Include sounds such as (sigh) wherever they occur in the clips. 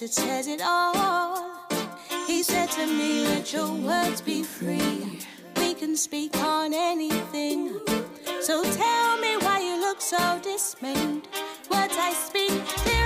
It says it all. He said to me, Let your words be free. We can speak on anything. So tell me why you look so dismayed. Words I speak.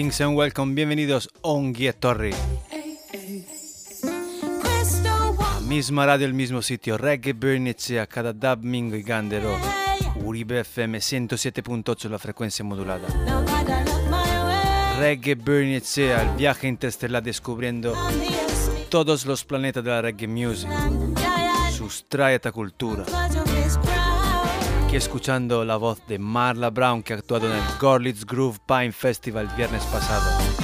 Greetings and welcome, bienvenidos a Onguie Torri. Misma radio, el mismo sitio, Reggae Bernicia, cada dub, mingo y gandero. Uribe FM 107.8 la frecuencia modulada. Reggae Bernicia, el viaje interestelar descubriendo todos los planetas de la reggae music, su cultura. Aquí escuchando la voz de Marla Brown que ha actuado en el Gorlitz Groove Pine Festival el viernes pasado.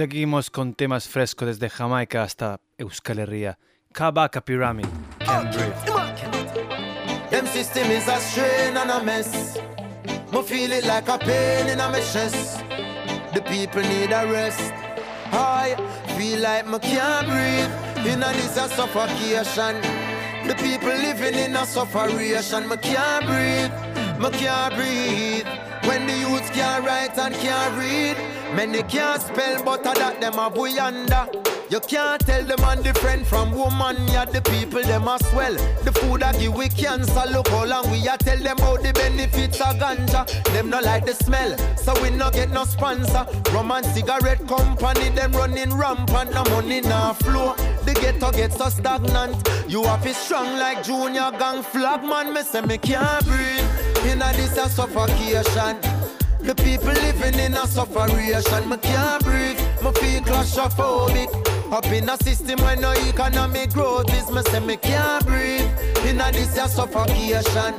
Seguimos con temas frescos desde Jamaica hasta Euskal Herria. Kabaka Pyramid, Can't Breathe. Them system is a strain and a mess. Me feel it like a pain in my chest. The people need a rest. I feel like me can't breathe. In a this a suffocation. The people living in a sufferation. Me can't breathe. Me can't breathe. When the youths can't write and can't read. Many can't spell, but I that them a boy under. You can't tell the man different from woman, yeah, the people them a swell. The food I give we cancer, look how long we a tell them how the benefits of ganja. Them no like the smell, so we no get no sponsor. Rum and cigarette company, them running rampant, no money now flow. The ghetto get so stagnant. You have it strong like junior gang flag man, me say me can't breathe. Inna this a suffocation. The people living in a sufferation, me can't breathe, me feel claustrophobic. Up in a system where no economic growth is, me say me can't breathe. In a this a suffocation.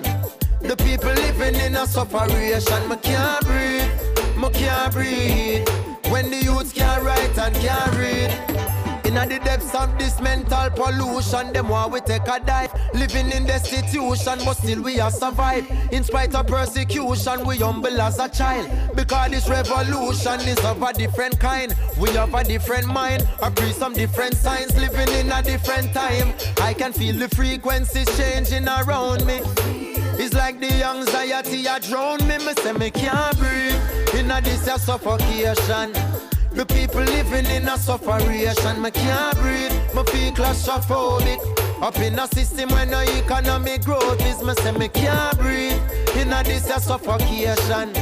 The people living in a sufferation, me can't breathe, me can't breathe. When the youths can't write and can't read. In the depths of this mental pollution, them want we take a dive. Living in destitution, but still we are survive. In spite of persecution, we humble as a child. Because this revolution is of a different kind. We have a different mind, agree some different signs. Living in a different time. I can feel the frequencies changing around me. It's like the anxiety a drown me. Me say me can't breathe. In a this a suffocation. The people living in a sufferation, me can't breathe, me feel claustrophobic. Up in a system where no economic growth is, me say me can't breathe. In a this a suffocation.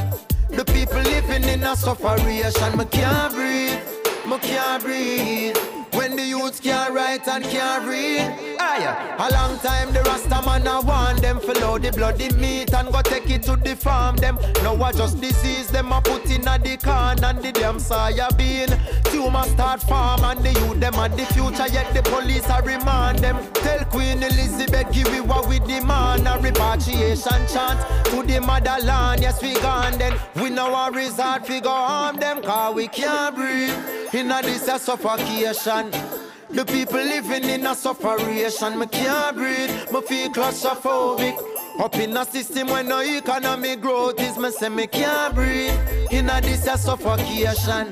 The people living in a sufferation, me can't breathe, me can't breathe. When the youths can't write and can't read. A long time the Rasta man a want them follow the bloody meat and go take it to the farm them. Now I just disease them a put in a the can and the damn soya bean. Tumor start farm and the youth them and the future yet the police a remand them. Tell Queen Elizabeth give we what we demand a repatriation chant to the motherland. Yes we gone then. We know a resort we go harm them cause we can't breathe. In a this a suffocation. The people living in a sufferation, me can't breathe, me feel claustrophobic. Up in a system where no economic growth is, me say me can't breathe. In a this a suffocation.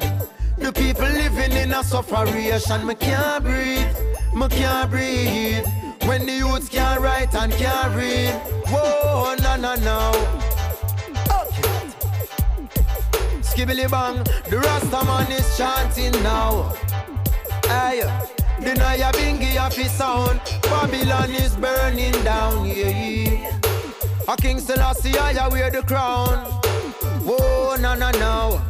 The people living in a sufferation, me can't breathe, me can't breathe. When the youths can't write and can't read, whoa, no, no, no. Skibbly bang, the Rasta man is chanting now. Aye. The Nyabinghi of his sound, Babylon is burning down, yeah. A King Selassie, I wear the crown. Whoa, no, no, no.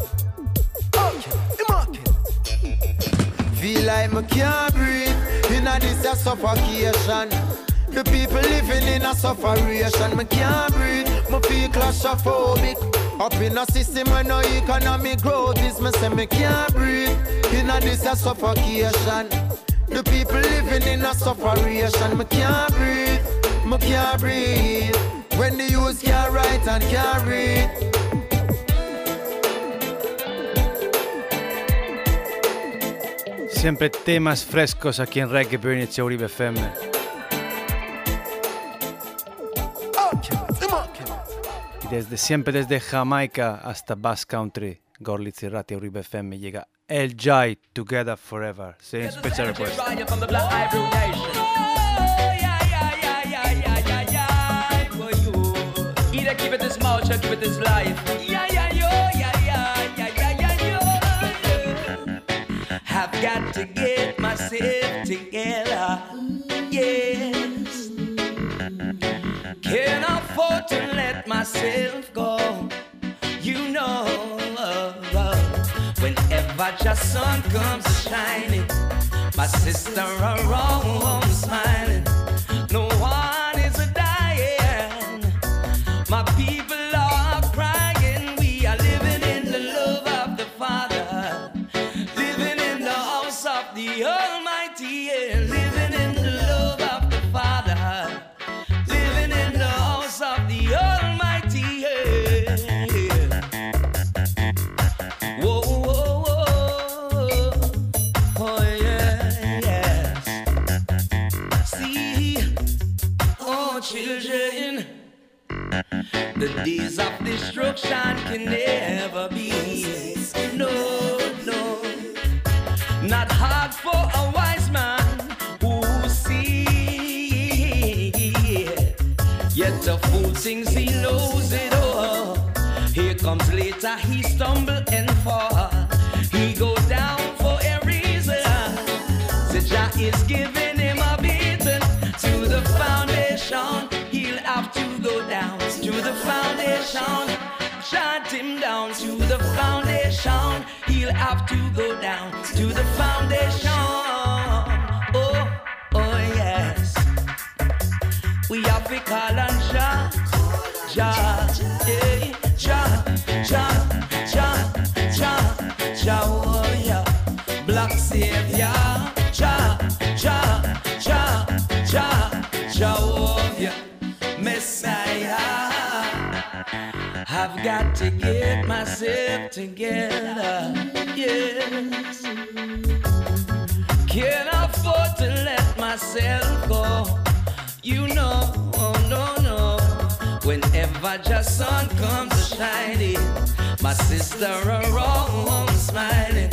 Feel like me can't breathe in a this a suffocation. The people living in a sufferation, me can't breathe. Me feel claustrophobic. Up in a system where no economic growth is, me say me can't breathe in a this a suffocation. The people living in a sufferation, me can't breathe, me can't breathe. When the youth can't write and can't read. Siempre temas frescos aquí en Reggae Burnitz y Uribe FM. Y desde siempre desde Jamaica hasta Bass Country, Gorlitz y Rati Uribe FM llega El Jai Together Forever. Sí, special request. Keep it this mouth, keep it this life. Yeah, yeah, yo, yeah, yeah, yeah, yeah, yeah, yo. Have got to get myself together. Yes. Can't afford to let myself whenever your sun comes shining, my sister around oh, smiling. The days of destruction can never be. No, no. Not hard for a wise man who sees. Yet the fool thinks he knows it all. Here comes later, he stumble Shut him down to the foundation. He'll have to go down to the foundation. Oh, oh yes. We have to call I've got to get myself together, yes. Can't afford to let myself go. You know, oh no, no. Whenever your sun comes shining, my sister around smiling.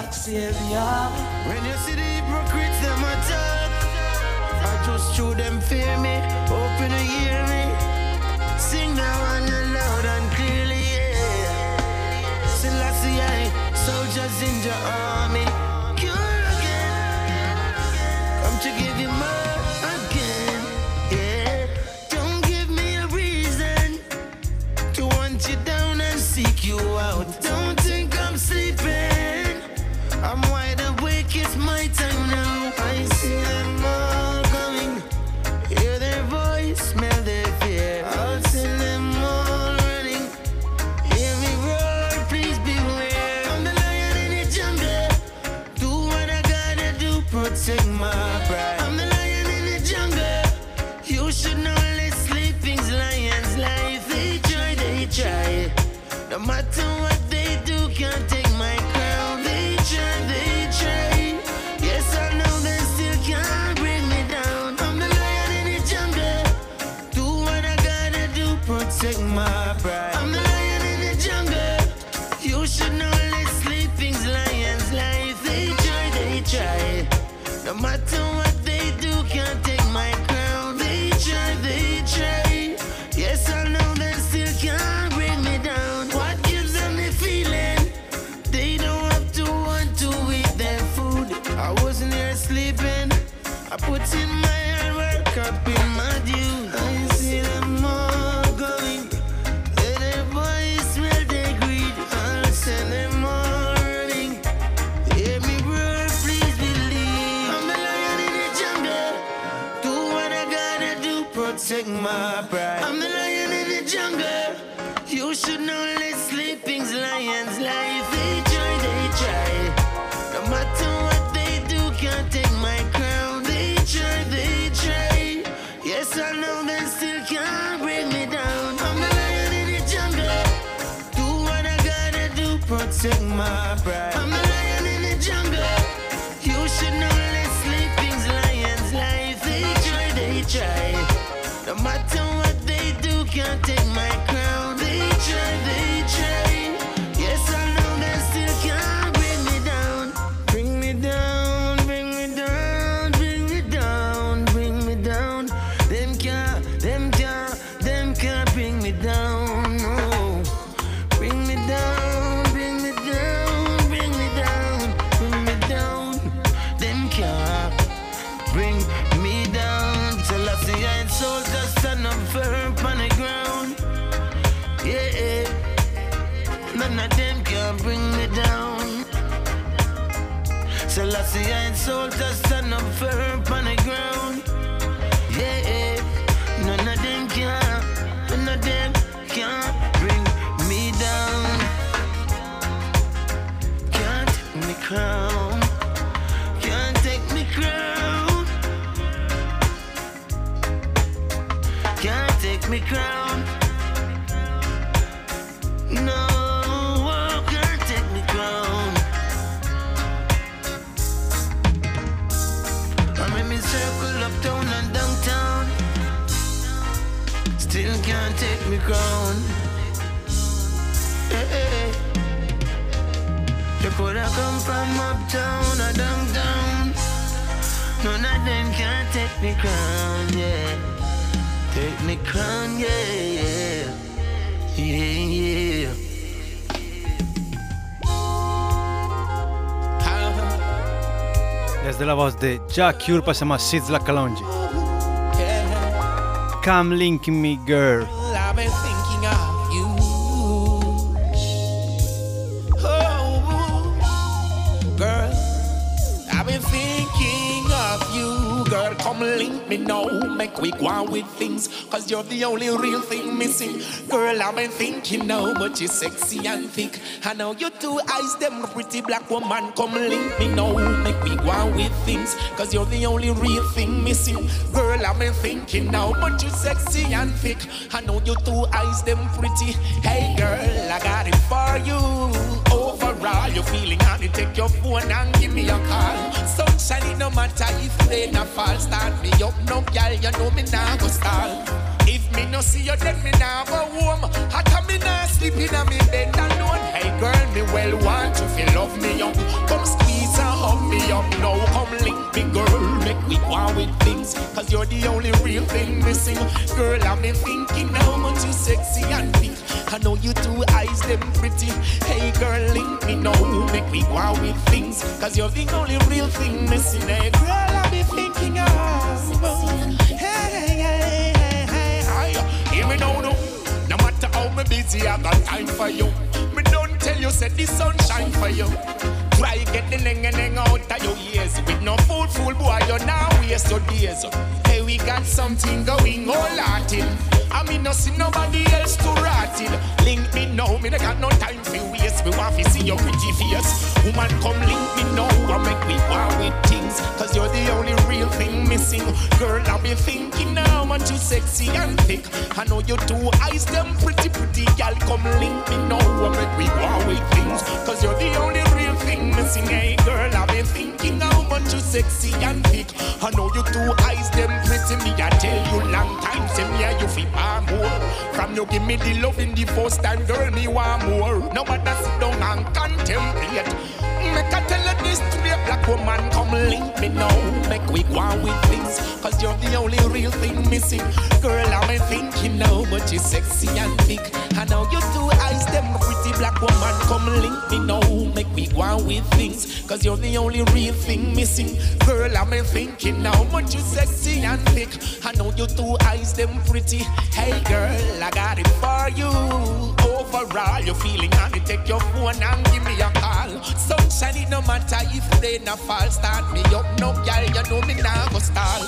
Black Savior. When you see the hypocrites, them attack. I just show them fear me, hoping to hear I put in my hard work up in my due. I see them all going. Let their boys smell their greed. I'll send them all running. Hear me roar, please believe. I'm the lion in the jungle. Do what I gotta do, protect my pride. Protect my pride. I'm the lion in the jungle. You should know let sleeping's lions life. They try, they try. No matter what they do, can't take my Technicon, yeah. Technicon, yeah, yeah. Yeah, yeah. Desde la voz de Jack Cure passiamo a Sidla Calongi. Come Link Me Girl. Me. Make we go on with things. Cause you're the only real thing missing. Girl, I've been thinking now, but you're sexy and thick. I know your two eyes, them pretty black woman. Come link me now. Make we go on with things. Cause you're the only real thing missing. Girl, I've been thinking now, but you're sexy and thick. I know your two eyes, them pretty. Hey girl, I got it for you. Overall, you're feeling honey, take your phone and give me a call. Sunshine, it no matter if rain or fall. Start me up, no girl, you know me now go stall. Me no see you, then me now go home. Come me now sleep in a me bed alone? Hey girl, me well want you feel love me up. Come squeeze and hug me up now. Come link me, girl, make we go with things. Cause you're the only real thing missing. Girl, I've been thinking how much you sexy and big. I know you two eyes, them pretty. Hey girl, link me now, make me go with things. Cause you're the only real thing missing. Hey girl, I've been thinking of. Busy, I got time for you. Me don't tell you said the sunshine for you. Try get the neng neng out of your ears. With no fool, fool boy, you now waste your days. We got something going all Latin. I mean, no see nobody else to rot it. Link me now, me no got no time for waste. Me want to see your pretty face. Woman, come link me now, I make we war with things. Cause you're the only real thing missing. Girl, I be thinking now, man, too sexy and thick. I know you two eyes, them pretty, pretty gal. Come link me now, I make we war with things. Cause you're the only thing missing. Hey, girl, I be thinking now, man, you sexy and thick. I know you two eyes, them pretty. Me, I tell you long time, say me, you feel want more. Oh. From you give me the love in the first time, girl, me want more. Oh. No matter sit down and contemplate. Make I tell you this straight black woman, come link me now. Make we go with things, cause you're the only real thing missing. Girl, I'm thinking now, but you're sexy and big. I know you two eyes, them pretty black woman, come link me now. Make me go on with things, cause you're the only real thing missing. Girl, I'm thinking now, but you're sexy and big. I know you two eyes, them pretty. Hey girl, I got it for you. Overall, you're feeling on it. Take your phone and give me a call. Sunshine, no matter if they not fall. Start me up, no girl, you know me now go stall.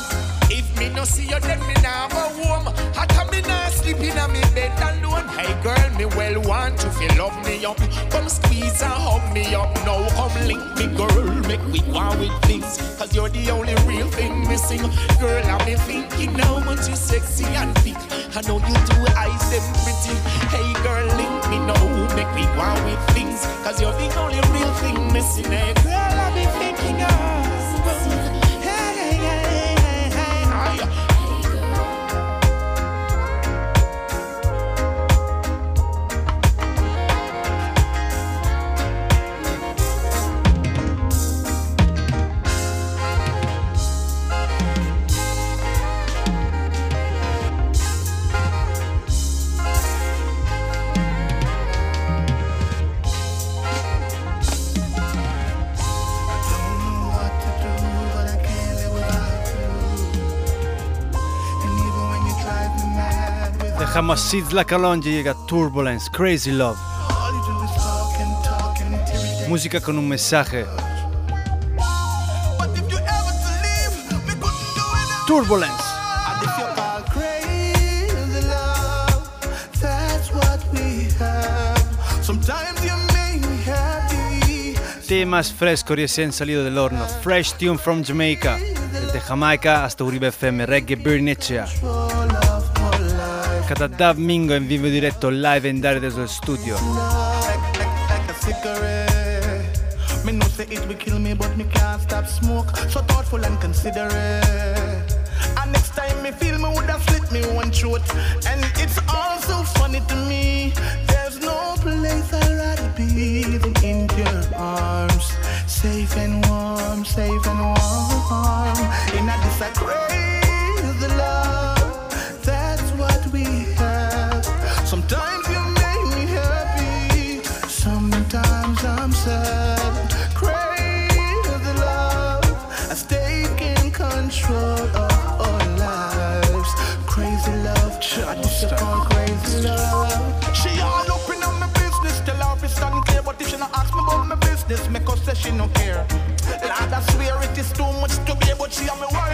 Me no see you, then me now go home. How come me now sleep in a me bed alone? Hey girl, me well want to feel love me up. Come squeeze and hug me up. Now come link me, girl. Make we go with things. Cause you're the only real thing missing. Girl, I'm me thinking now, but you sexy and big. I know you two eyes them pretty. Hey girl, link me now. Make me go with things. Cause you're the only real thing missing. Hey girl, I've been thinking of. Dejamos Seeds La Calonge llega Turbulence, Crazy Love. Música con un mensaje. Turbulence. Temas frescos recién salido del horno. Fresh tune from Jamaica. Desde Jamaica hasta Uribe FM, Reggae Birnicea. Life. Cada Dav Mingo in vivo diretto live in direct desde el studio. Me know say it will kill me, but me can't stop smoke. So thoughtful and considerate. And next time me feel me would have slit me one throat. And it's also funny to me. There's no place I'd rather be than in your arms. Safe and warm, safe and warm. In a she no care. Lord, I swear it is too much to bear, but she am my wildest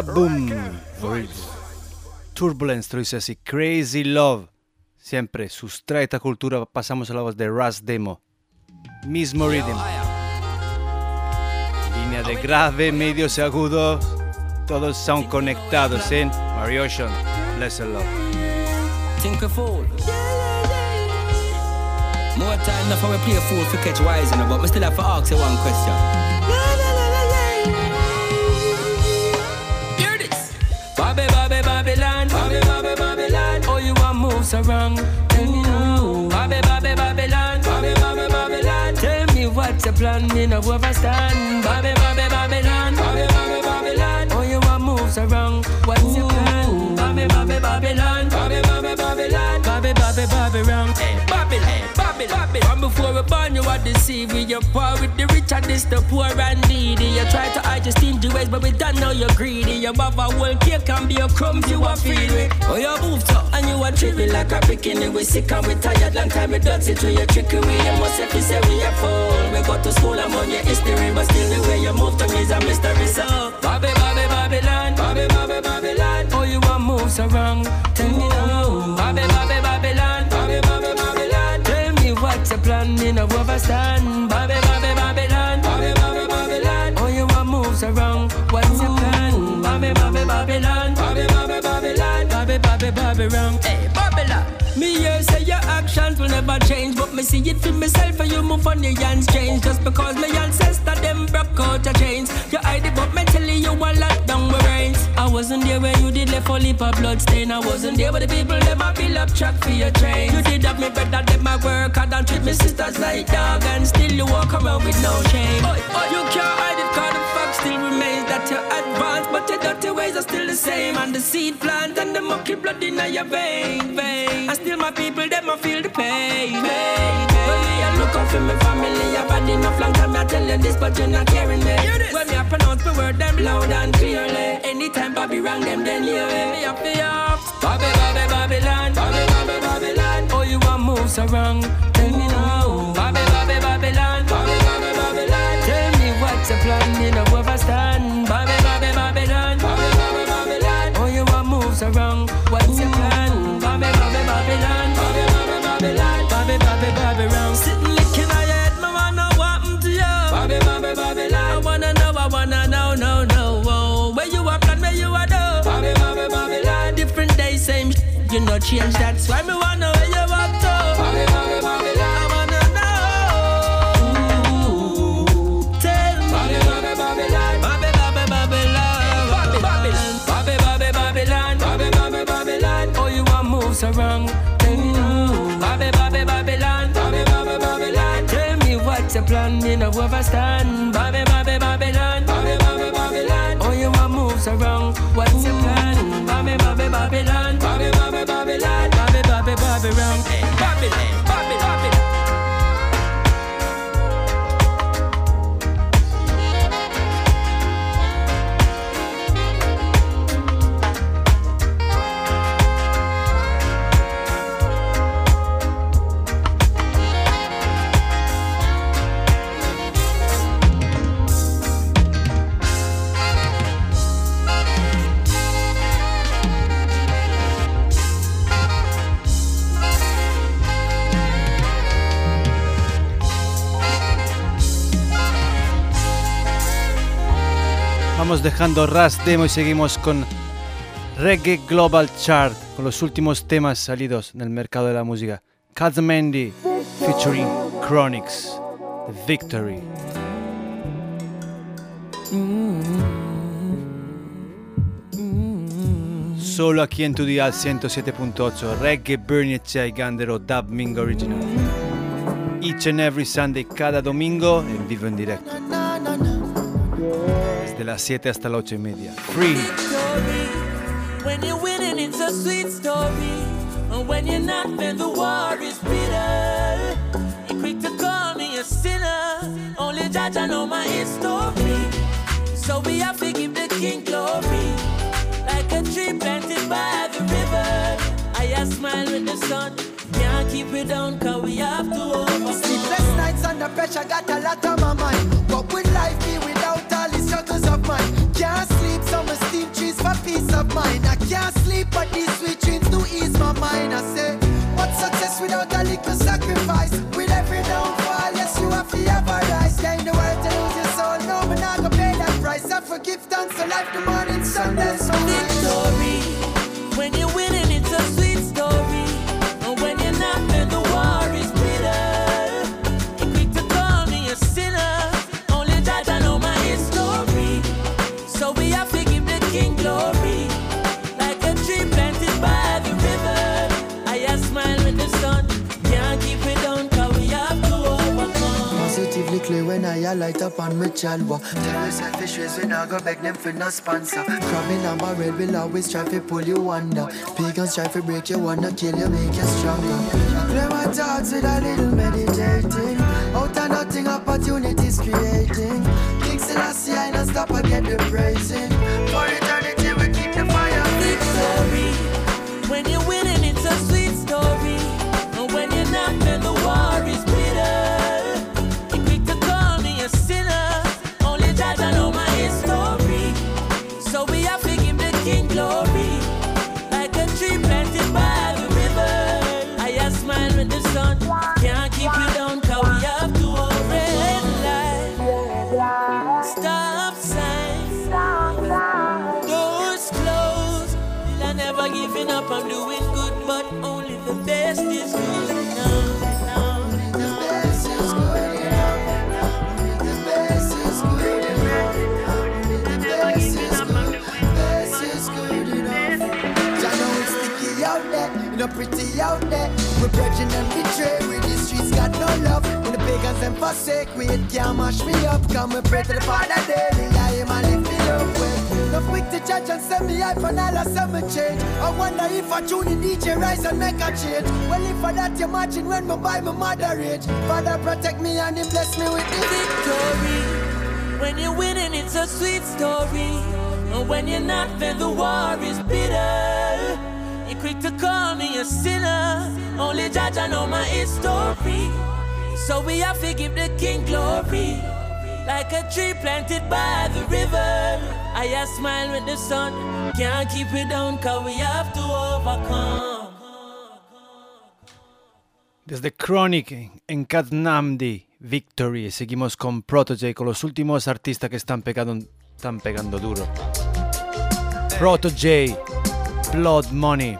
Boom. Turbulence, dices así, Crazy Love. Siempre, sustraita cultura, pasamos a la voz de Ras Demo. Mismo rhythm. Línea de grave, medios y agudos. Todos son conectados en Mario Ocean. Bless love. Think. More time now for we play a fool for catch wise, you know, but we still have to ask you one question. So wrong? Tell me now. Bobby, Bobby, Babylon, Bobby, Bobby, Babylon. Tell me what's your plan? Me no overstand. Bobby, Bobby, Babylon, Bobby, Bobby, Babylon. Oh, you want move so? What's your plan? Bobby, Bobby, Babylon, Bobby, Bobby, Babylon. Bobby, Bobby, Babylon. Eh, hey, Babylon, Babylon. From before we born, you are deceived. We your poor with the rich and this the poor and needy. You try to hide your stingy ways, but we don't know you're greedy. You have a whole cake can be a crumbs you are feeling. Oh, you moved up and you are tripping like a bikini. We sick and we tired, long time we dirty to your trickery. You must have to say we are full. We go to school, I'm on your history, but still the way you move to me is a mystery. So, Bobby, Babylon, Bobby, Bobby, Babylon. Oh, you want move so wrong? Tell me now. Overstand. Bobby, Bobby, Babylon, Bobby, Bobby, Babylon. Oh, you want move so wrong? What's your plan? Bobby, Bobby, Babylon, Bobby, Bobby, Babylon, Bobby, Bobby, Babylon. Hey, Babylon. Me hear say your actions will never change, but me see it for myself and you move on your hands change. Just because my ancestor them broke out your chains, you hide it, but mentally you want lock down my reins. I wasn't there when you left a of blood stain. I wasn't there with the people them a build up track for your train. You did have me better than my work, I don't treat my sisters like dog, and still you walk around with no shame. Oh, oh you can't hide it, cause the fact still remains that you're advanced, but your dirty ways are still the same. And the seed plant and the monkey blood in your vein, vein. And still my people, them a feel the pain, pain, pain. When me I look out for my family, I've had enough long time I tell you this, but you're not caring me. When me I pronounce my word, them loud and clearly. Anytime Bobby wrong them, then hear me. Me up the up. Bobby, Bobby, Babylon, Bobby, Bobby, Babylon. Oh, you want move so wrong? Tell me now. Bobby, Bobby, Babylon, Bobby, Bobby, Babylon. Tell me what's your plan, you know overstand. You know change. That's why me wanna where you up to. Babylon. Me. Babylon. Babylon. Babylon. Oh, wrong? Me now. Bobby, Bobby, Babylon. Bobby, Bobby, Babylon. Tell me what's your plan? You know overstand. Bobby, Dejando Ras Demo y seguimos con Reggae Global Chart con los últimos temas salidos en el mercado de la música. Kazamendi featuring Chronics, The Victory. Solo aquí en tu dial 107.8 Reggae Bernice y Gandero Dub Mingo Original. Each and every Sunday, cada domingo en vivo en directo. Desde las 7 hasta las 8 y media. Free. When you're winning, it's a sweet story. And when you're not, then the war is bitter. You're quick to call me a sinner. Only judge I know my history. So we have to give the king glory. Like a tree planted by the river. I a smile with the sun. Can't keep it down, cause we have to overcome. Sleepless nights under pressure, got a lot on my mind. What would life of mine? Can't sleep, so summer steam trees for peace of mind. I can't sleep, but these sweet dreams do ease my mind. I say, what success without a little sacrifice? With every downfall, yes, you have to have rise. Gain the world to lose your soul, no, but not gonna pay that price. I forgive thanks for life, the morning sun, that's I light up on my chalwa. Tell you selfish ways when I go beg them for no sponsor. Crabbing on my red will always try to pull you under. Pagans try to break you, wanna kill you, make you stronger. Clear my thoughts with a little meditating. Out of nothing, opportunities creating. King Selassie, I don't stop, I get the praising. For eternity, bridging and betray. We the streets got no love. When the pagans them forsake, we it can't mash me up. Come and pray to the Father daily. I am and lift me up with. No quick to judge and send me hype and all I send me change. I wonder if I tune in DJ rise and make a change. Well, if I that you imagine when me buy my mother age. Father protect me and he bless me with the victory. When you're winning, it's a sweet story. And when you're not, then the war is bitter. You're quick to call me a sinner. Only I know my history. So we have to give the king glory. Like a tree planted by the river. I a smile with the sun. Can't keep it down, cause we have to overcome. Desde Chronic en Katnamdi, Victory. Seguimos con Protoje, con los últimos artistas que están pegando, están pegando duro. Protoje, Blood Money.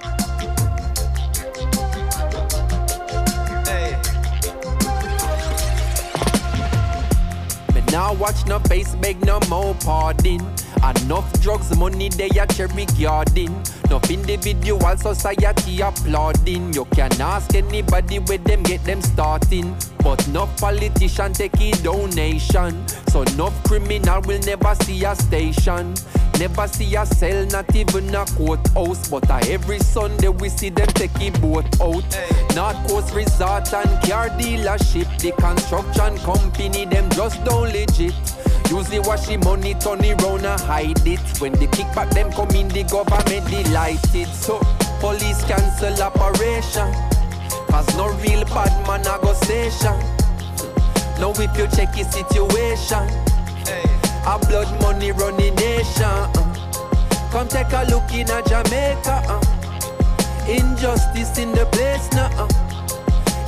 Now watch no face, beg no more pardon. Enough drugs, money they a cherry garden. Enough individual society applauding. You can ask anybody where them get them starting. But no politician take a donation. So no criminal will never see a station. Never see a cell, not even a courthouse. But uh, every Sunday we see them take a boat out. Hey. North Coast Resort and car dealership. The construction company, them just don't legit. Usually wash the money, turn it round and hide it. When the kickback them come in, the government delighted. So police cancel operation. Cause no real bad man a go station. Now if you check the situation. Hey. A blood money running nation. Uh. Come take a look in a Jamaica. Uh. Injustice in the place now. Uh.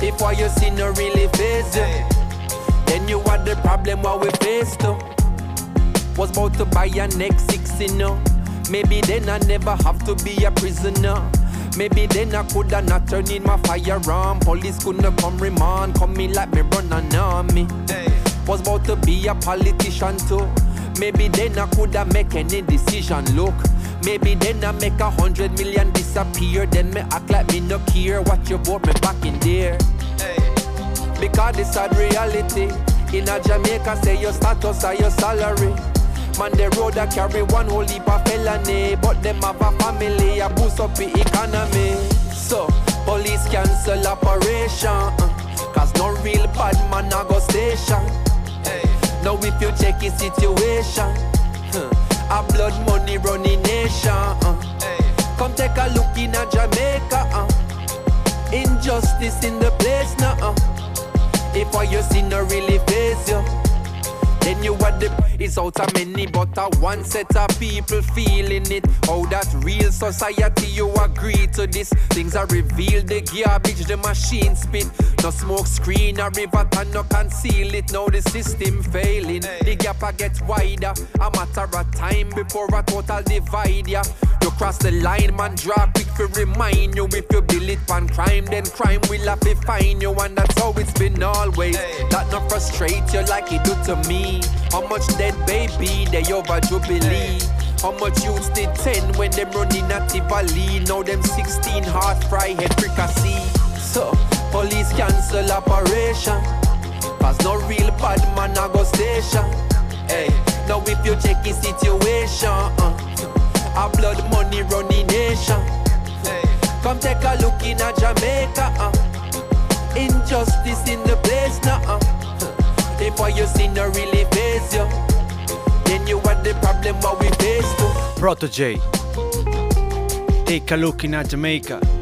If what you see no really face you, then you are the problem what we face. Was about to buy a next six, you know. Maybe then I never have to be a prisoner. Maybe then I coulda not turned in my firearm. Police couldn't come remand, come me like me run an army. Was about to be a politician too. Maybe then I coulda make any decision. Look, maybe then I make a hundred million disappear. Then me act like me no care. Watch you vote me back in there. Because this sad reality. In a Jamaica, say your status or your salary. Man, the road I carry one whole heap of felony. But them have a family, I boost up the economy. So, police cancel operation. uh, Cause no real bad man a go station. Now if you check his situation, huh, a blood money running nation. uh. Come take a look in a Jamaica. Uh. Injustice in the place now. Uh. If what you see no really face you, then you are the it's out of many, but a one set of people feeling it. How that real society you agree to this? Things are revealed, the garbage, the machine spit. No smoke screen, a river and no conceal it. Now the system failing, the gap a get wider. A matter of time before a total divide ya. You cross the line, man, draw quick to remind you. If you bill it on crime, then crime will have to find you, and that's how it's been always. That not frustrate you like it do to me. How much dead baby they over Jubilee? How much youths did 10 when them running at Tivoli? Now them 16 hard fry head fricassee. So, police cancel operation. Cause no real bad man a go station. Hey, now if you check the situation, uh, a blood money running nation. Come take a look in a Jamaica. Uh, injustice in the place now. Uh, what you see no really face you, then you are the problem what we face too. Protoje. Take a look in a Jamaica.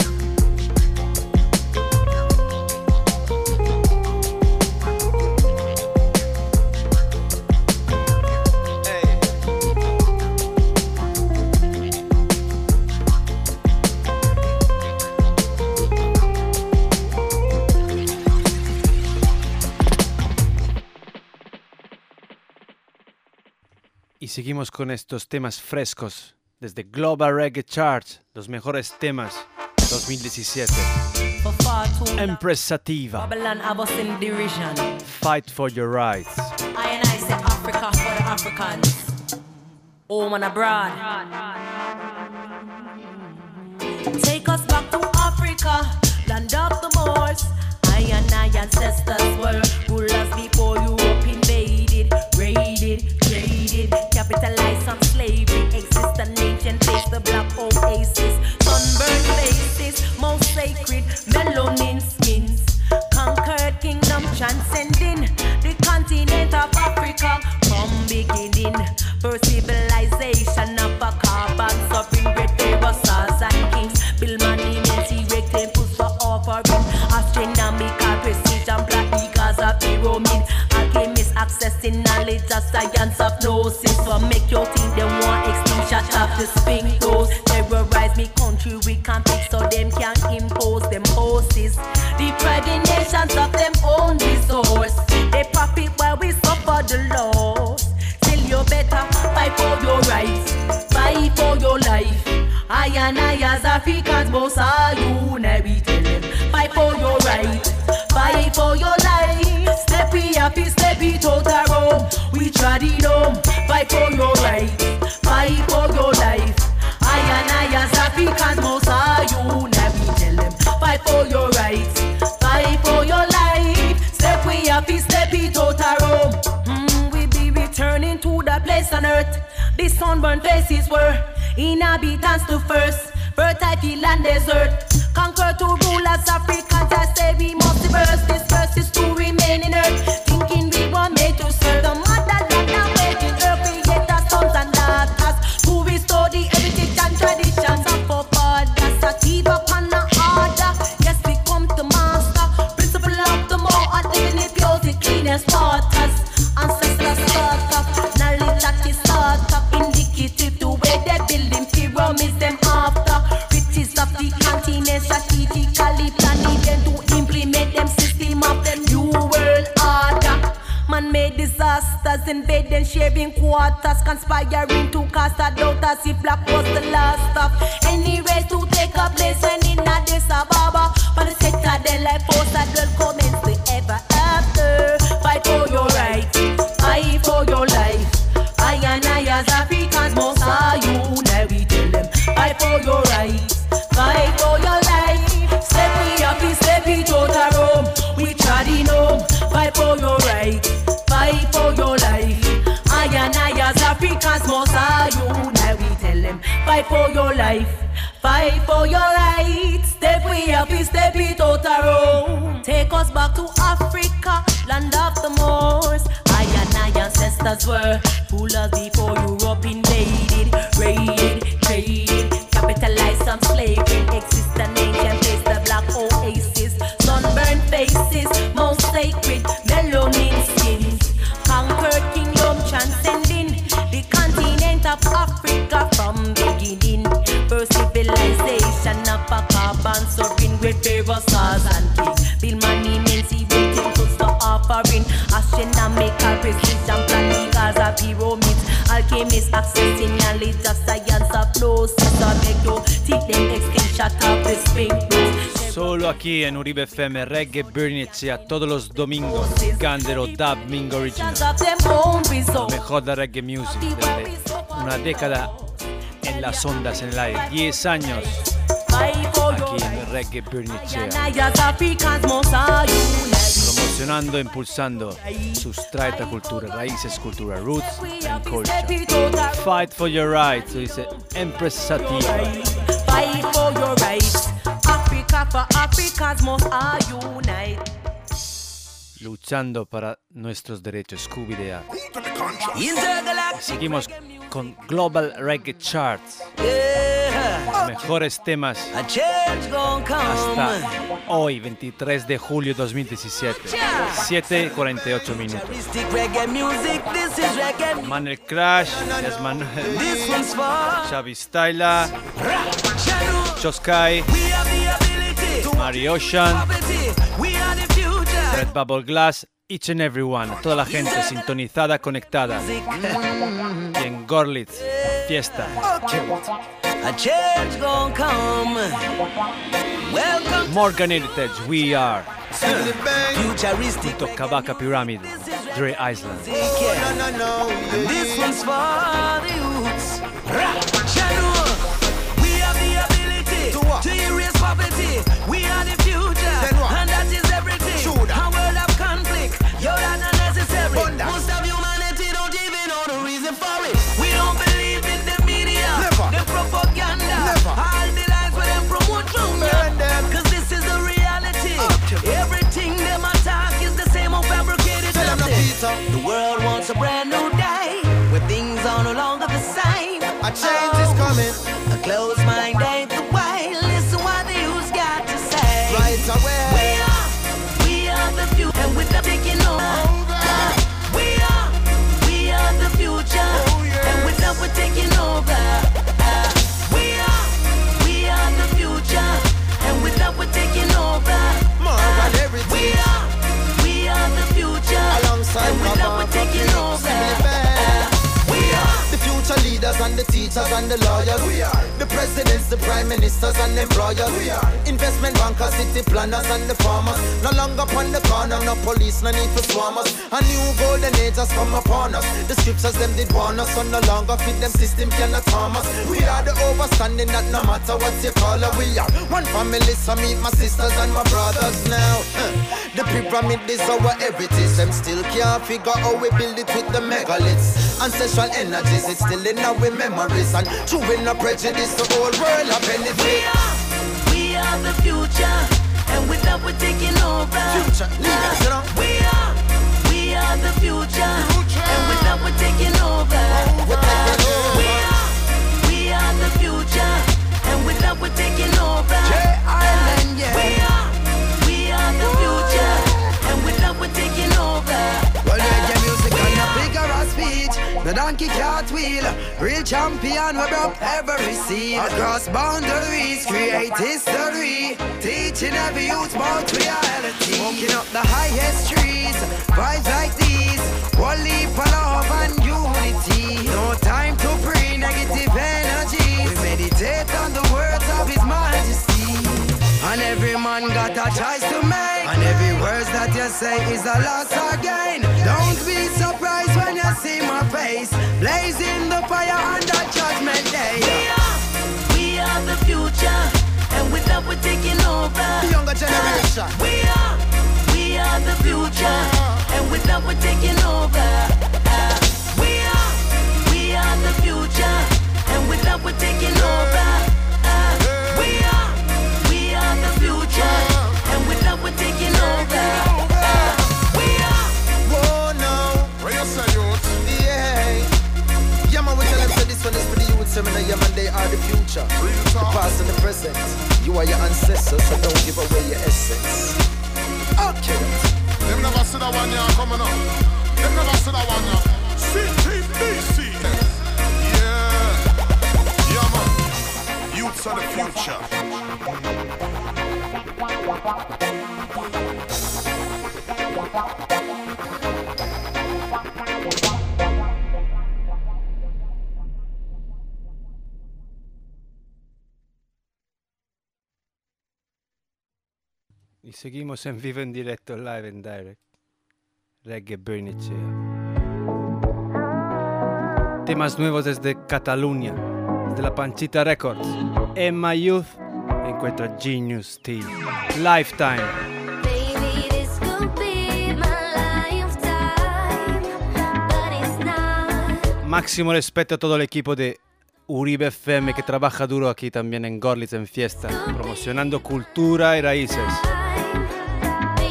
Seguimos con estos temas frescos desde Global Reggae Charts, los mejores temas 2017. For far too long, Empress Sativa. Fight for Your Rights. I and I say Africa for the Africans. Home and abroad. Take us back to Africa, land of the Moors. I and I ancestors were traded, capitalized on slavery. Exist of science of gnosis. For make your team they want extinction of the sphincters. Terrorize me country, we can't fix so them can impose them horses. Deprive the nations of them own resource. They profit while we suffer the loss. Still you better fight for your rights, fight for your life. I and I as Africans most Fight for your right, fight for your life. I and I as Africans most are. We tell them fight for your rights, fight for your life. Step we happy, step it out a room. Mm, we be returning to the place on earth. The sunburned places were inhabitants to first. Fertile field and desert. Conquer to rule as Africans. I say we must reverse this verse is to remain in earth. Thinking we were made to serve the sharing quarters, conspiring to cast a doubt as if black was the last of any race to take as must are you. Now we tell them, fight for your life, fight for your rights. Step we up, step it out of Rome. Take us back to Africa, land of the Moors. I and I ancestors were rulers before Europe invaded, pyramids. Alchemists accessing knowledge of science of flow. System make you teach them extinct shut off the spring. Solo aquí en Uribe FM Reggae Bernice a todos los domingos. Gandero Dub Mingo Original. Mejor de reggae music desde una década en las ondas en el aire. 10 años aquí en Reggae Bernicea promocionando, impulsando sustrae cultura, raíces, cultura, roots and culture. Fight for your rights, dice Empress Sativa. Fight for your rights, Africa for Africa's must unite luchando para nuestros derechos. scooby Seguimos con Global Reggae Charts. Mejores temas hasta hoy, 23 de julio 2017. 7.48 minutos. Manuel Crash, Manuel, Xavi Styla, Joskai, Mario Ocean poverty. We are the future. Red Bubble Glass, each and everyone, toda la gente sintonizada, conectada. Y en Gorlitz, fiesta. A change gon' come. Welcome Morgan Heritage, we are. futuristic Kabaka Pyramid, Dre Island. Yeah. No, no, no. And this one's for the youths. We have the ability To to erase poverty. We are the teachers and the lawyers. We are. The presidents, the prime ministers and employers. We are. Investment bankers, city planners and the farmers. No longer upon the corner, no police, no need for swarm us. A new golden age has come upon us. The scriptures them did warn us, so no longer fit them system cannot harm us. We are the overstanding that no matter what you call us, we are. One family, so meet my sisters and my brothers now. (laughs) The pyramid is our heritage. Them still can't figure how we build it with the megaliths. Ancestral energies, it's still in our memories. And true in the prejudice, the whole world of We benefit. are, we are the future, and with that we're taking over. Future leaders, you know. We are, we are the future, and with that we're taking over. We're taking over. We are, we are the future, and with that we're taking over. Island, yeah. We we we're taking over. Well, reggae music on a bigger speed. The donkey cart wheel, real champion, we broke every seal. Across boundaries, create history. Teaching every youth about reality. Walking up the highest trees, vibes like these. One leap for love and unity. No time to pray. negative energy. Meditate on the words of His Majesty. And every man got a choice to make. Words that you say is a loss again. Don't be surprised when you see my face blazing the fire on that judgment day. We are, we are the future, and with love we're taking over. The younger generation. We are, we are the future, and with love we're taking over. Uh, we are, we are the future, and with love we're taking Seguimos en vivo, en directo, live and direct. Reggae Bernicea. Temas nuevos desde Cataluña, desde la Panchita Records. Emma Youth encuentra Genius T. Lifetime. Máximo respeto a todo el equipo de Uribe FM que trabaja duro aquí también en Gorlitz en fiesta, promocionando cultura y raíces.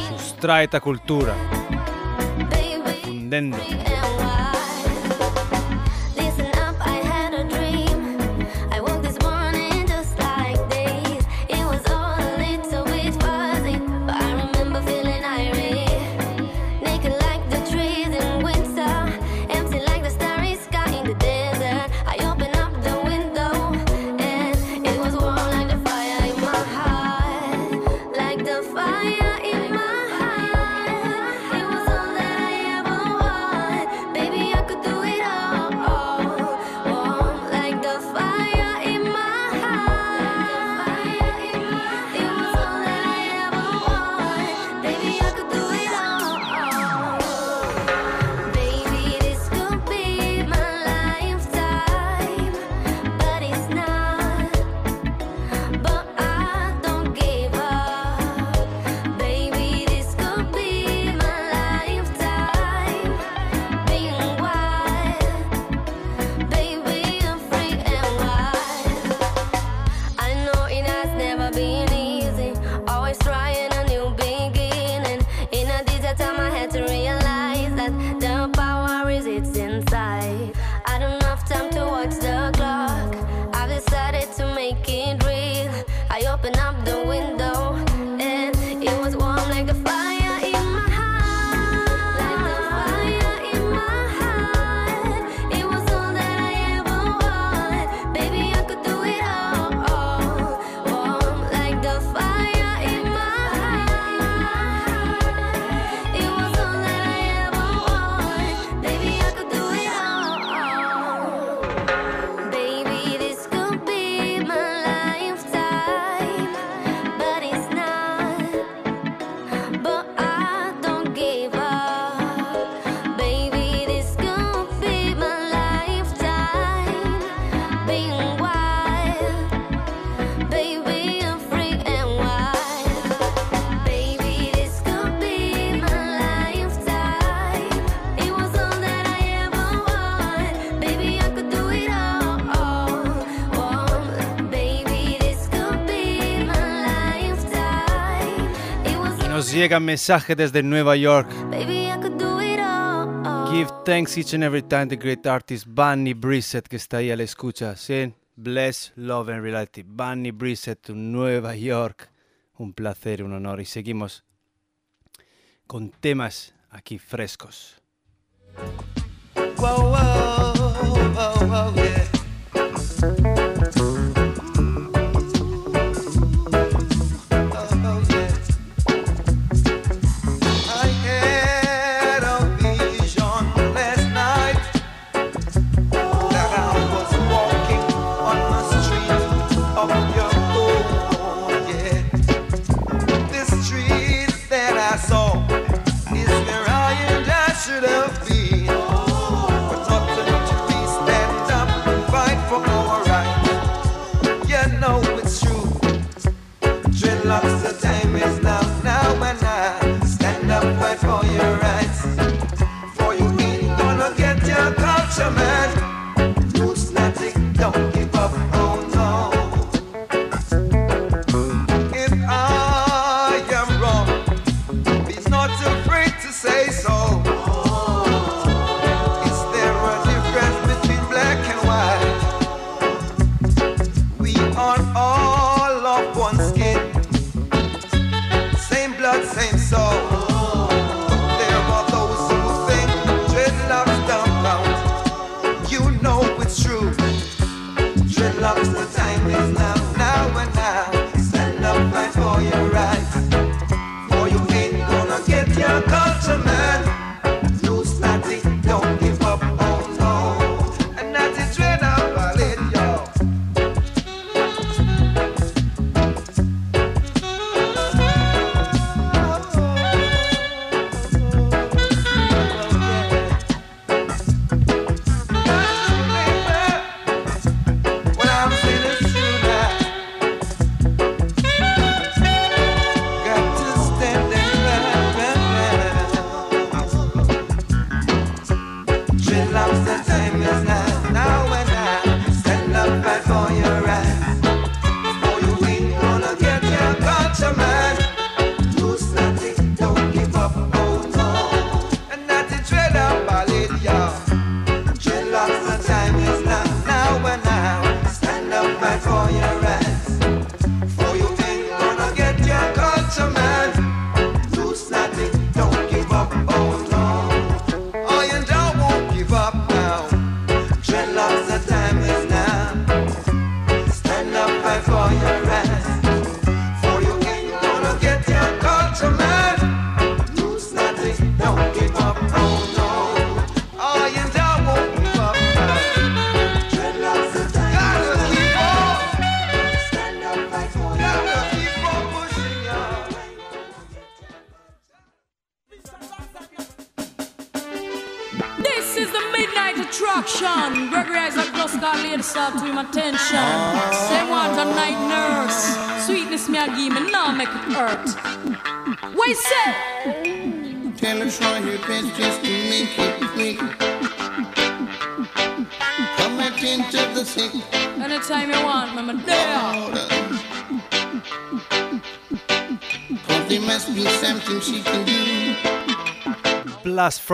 su Straita Cultura, fondendo llega mensaje desde Nueva York. Give thanks each and every time the great artist Bunny Brissett que está ahí a la escucha. ¿sí? Bless, love and reality. Bunny Brissett, Nueva York. Un placer, un honor. Y seguimos con temas aquí frescos.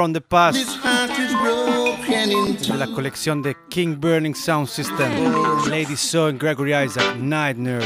on the Past. De la colección de King Burning Sound System, Lady Saw, and Gregory Isaac, Night Nurse.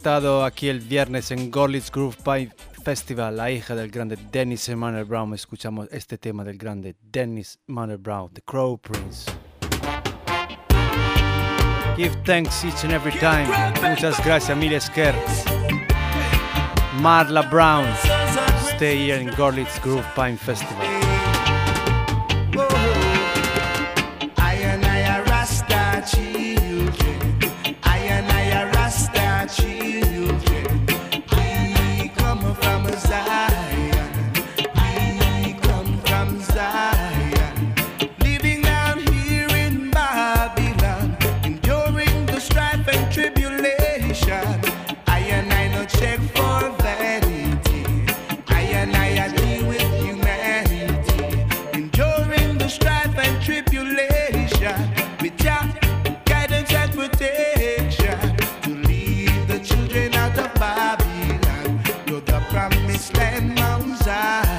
estado aquí el viernes en Gorlitz Groove Pipe Festival, la hija del grande Dennis Emanuel Brown. Escuchamos este tema del grande Dennis Emanuel Brown, The Crow Prince. Give thanks each and every time. Muchas gracias, Mil Esquer. Marla Brown. Stay here in Gorlitz Groove Pine Festival. guidance and protection to lead the children out of Babylon, to the promised land, Mount Zion.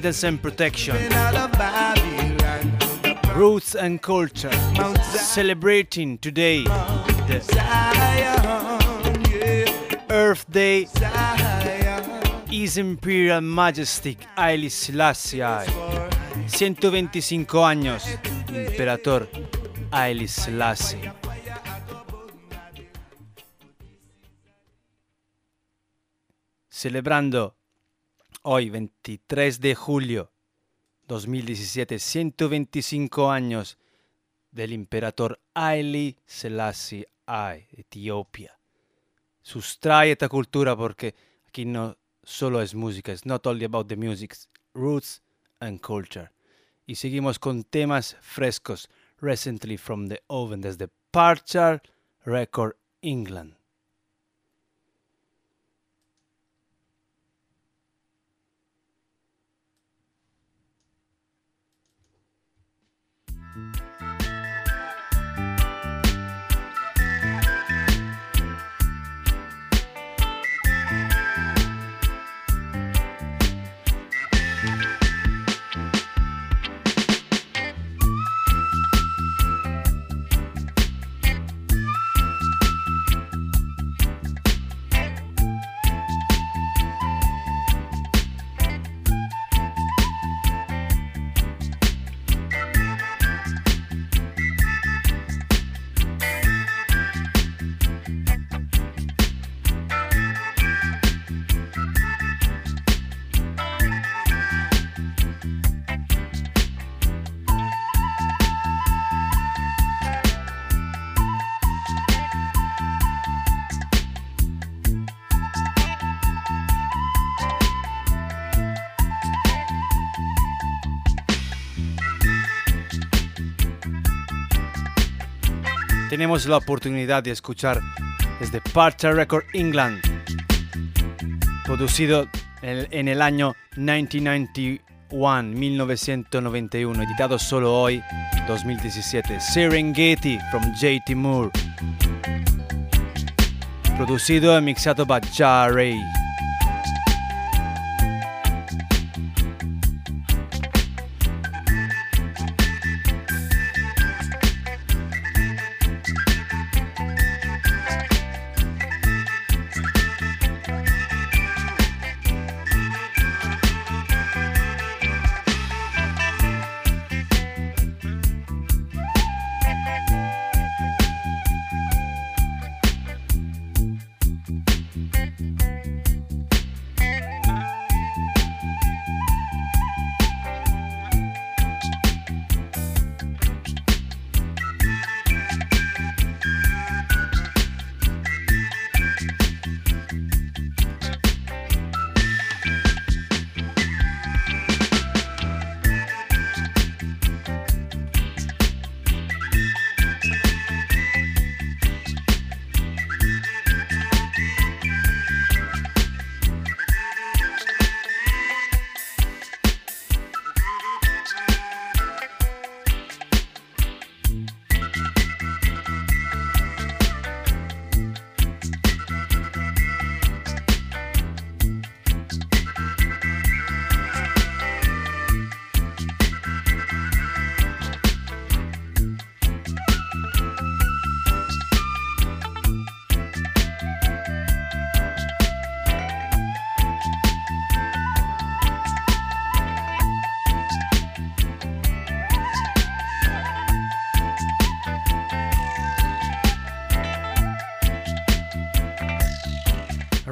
Guidance and protection. Roots and culture. Celebrating today the. Earth Day. His Imperial Majesty Haile Selassie I. 125 años, Imperator Haile Selassie. Celebrando hoy, 23 de julio 2017, 125 años del Imperator Haile Selassie I, Etiopía. Sustrae esta cultura porque aquí no solo es música, it's not only about the music, roots and culture. Y seguimos con temas frescos, recently from the oven, desde Parchar Record England. tenemos la oportunidad de escuchar desde Parcha Record England, producido en, el año 1991, 1991, editado solo hoy, 2017, Serengeti from JT Moore, producido y mixado por Jarry.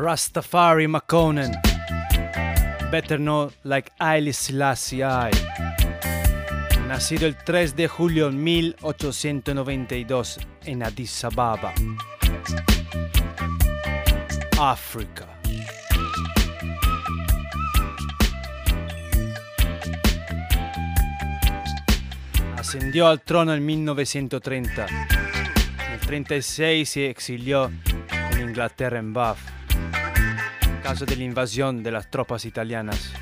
Rastafari Makonnen, better known like Haile Selassie I. Nacido el 3 de julio de 1892 en Addis Ababa, África. Ascendió al trono en 1930. En el 36 se exilió en Inglaterra en Bath, a causa de la invasión de las tropas italianas.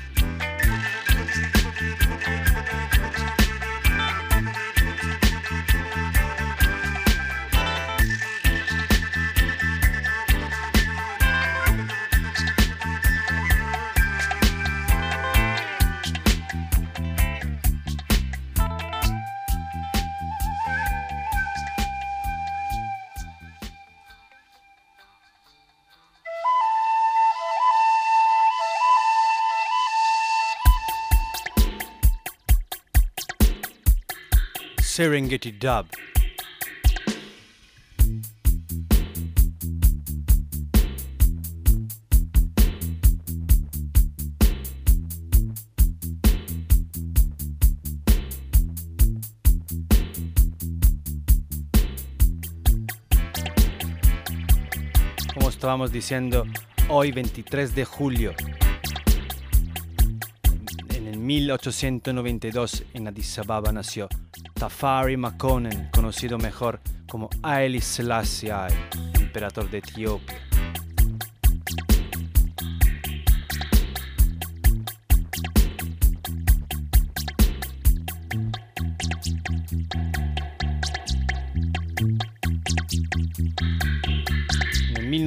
Serengeti Dub. Como estábamos diciendo, hoy 23 de julio, 1892 en Addis Ababa nació Tafari Makonnen, conocido mejor como Haile Selassie emperador de Etiopía.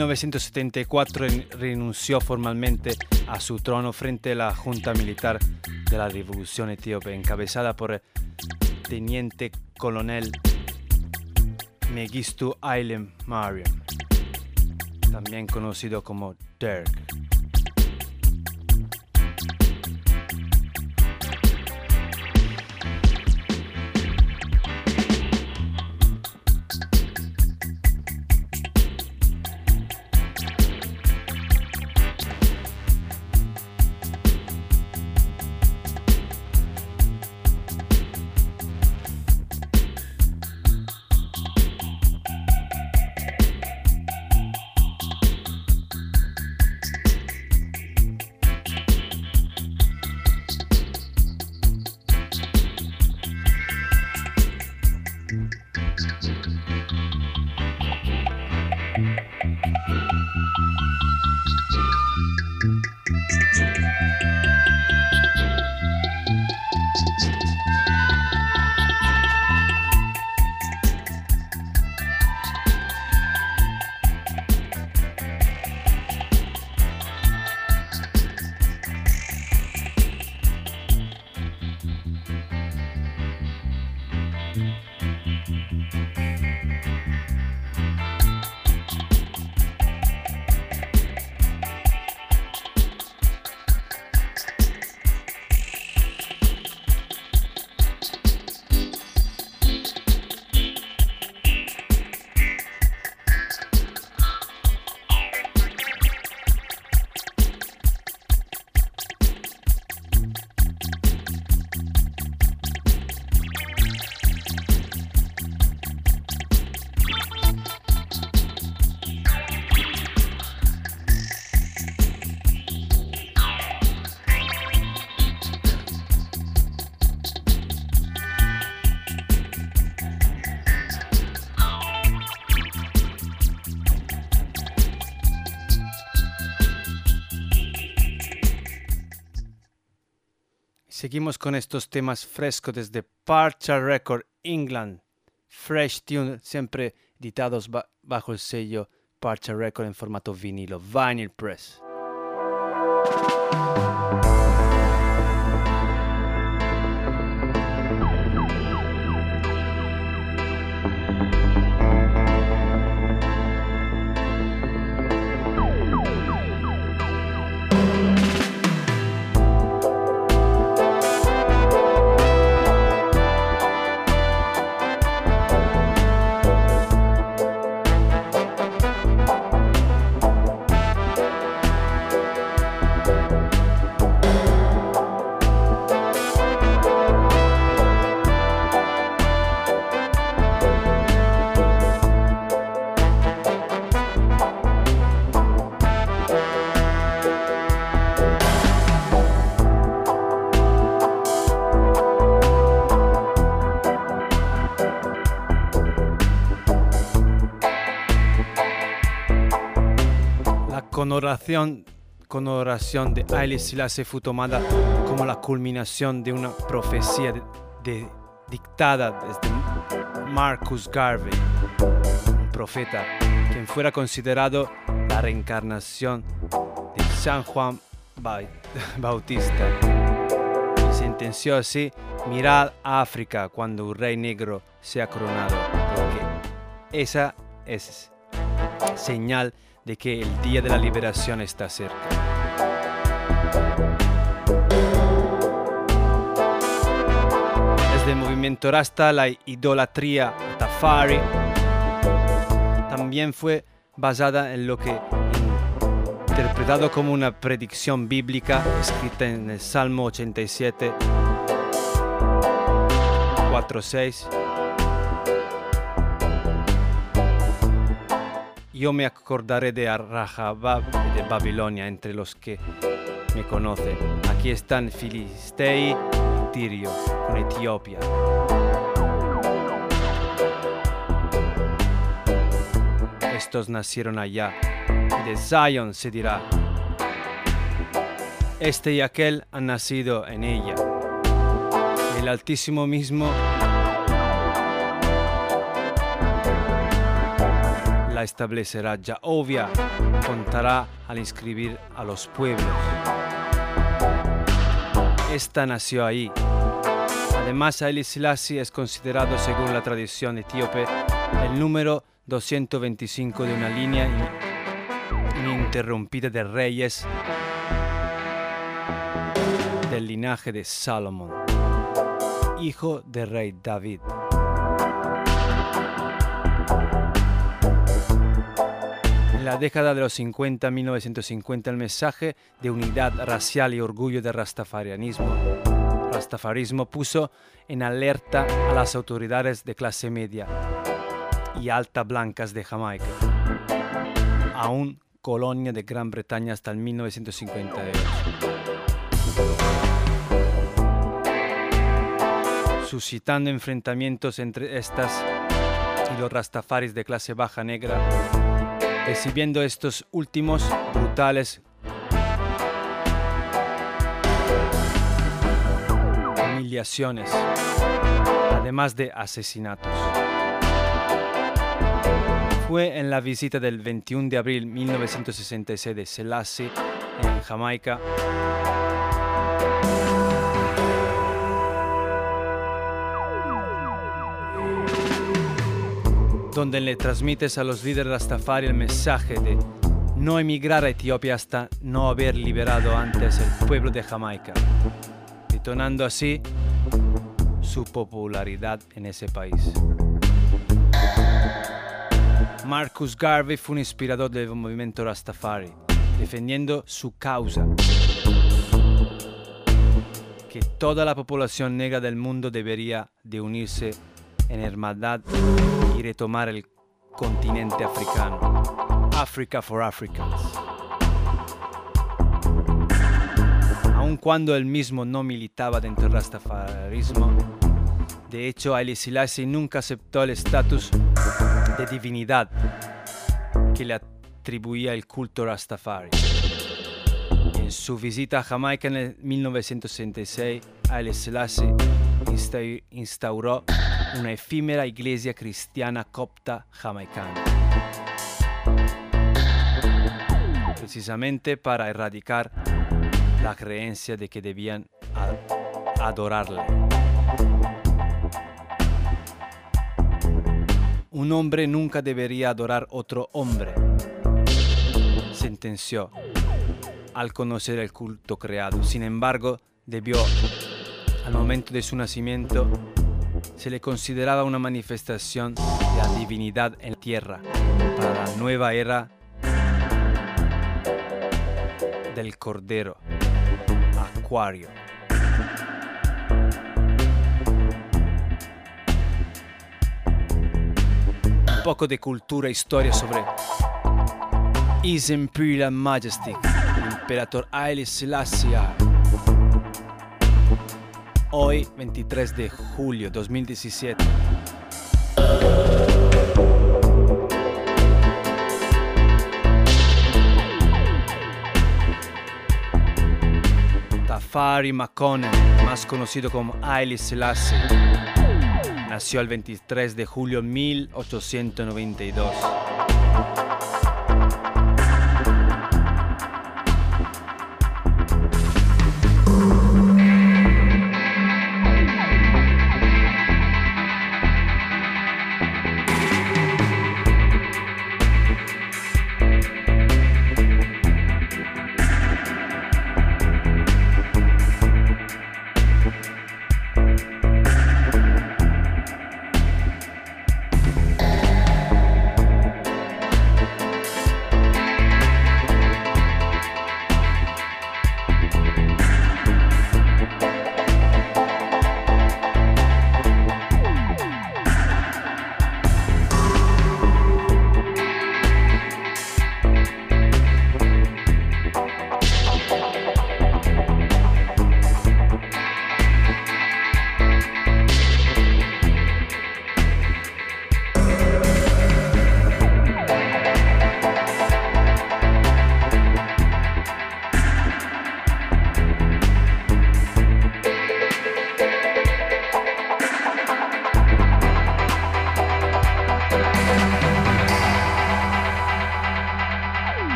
1974 en- renunció formalmente a su trono frente a la junta militar de la revolución etíope, encabezada por el teniente coronel Mengistu Haile Mariam, también conocido como Dirk. Seguimos con estos temas frescos desde Parcha Record England. Fresh Tune, siempre editados ba- bajo el sello Parcha Record en formato vinilo, Vinyl Press. Connotación, connotación de Haile Selassie fue tomada como la culminación de una profecía de- de- dictada desde Marcus Garvey, un profeta, quien fuera considerado la reencarnación de San Juan Ba- (laughs) Bautista. Y sentenció así, mirad a África cuando un rey negro sea coronado, porque esa es señal de que el día de la liberación está cerca. Desde el movimiento Rasta, la idolatría Tafari también fue basada en lo que interpretado como una predicción bíblica escrita en el Salmo 87, 4-6. Yo me acordaré de Rahabab y de Babilonia entre los que me conocen. Aquí están Filistei y Tirio con Etiopía. Estos nacieron allá y de Zion se dirá. Este y aquel han nacido en ella. El Altísimo mismo la establecerá. Jehová contará al inscribir a los pueblos. Esta nació ahí. Además, Haile Selassie es considerado, según la tradición etíope, el número 225 de una línea in- ininterrumpida de reyes del linaje de Salomón, hijo del rey David. En la década de los 50, 1950, el mensaje de unidad racial y orgullo del rastafarianismo rastafarismo puso en alerta a las autoridades de clase media y alta blancas de Jamaica, aún colonia de Gran Bretaña hasta el 1958. suscitando enfrentamientos entre estas y los rastafaris de clase baja negra, recibiendo estos últimos brutales humillaciones, además de asesinatos. Fue en la visita del 21 de abril 1966 de Selassie en Jamaica donde le transmites a los líderes Rastafari el mensaje de no emigrar a Etiopía hasta no haber liberado antes el pueblo de Jamaica, detonando así su popularidad en ese país. Marcus Garvey fue un inspirador del movimiento Rastafari, defendiendo su causa, que toda la población negra del mundo debería de unirse en hermandad y retomar el continente africano. Africa for Africans. Aun cuando él mismo no militaba dentro del rastafarismo, de hecho Haile Selassie nunca aceptó el estatus de divinidad que le atribuía el culto rastafari. En su visita a Jamaica en el 1966, Haile Selassie insta- instauró una efímera iglesia cristiana copta jamaicana, precisamente para erradicar la creencia de que debían adorarle. Un hombre nunca debería adorar otro hombre, sentenció al conocer el culto creado. Sin embargo, debió, al momento de su nacimiento, se le consideraba una manifestación de la divinidad en la tierra para la nueva era del Cordero, Acuario. Un poco de cultura e historia sobre His Imperial Majesty, el Emperador Haile Selassie hoy 23 de julio 2017. Tafari Makonnen, más conocido como Haile Selassie, nació el 23 de julio 1892.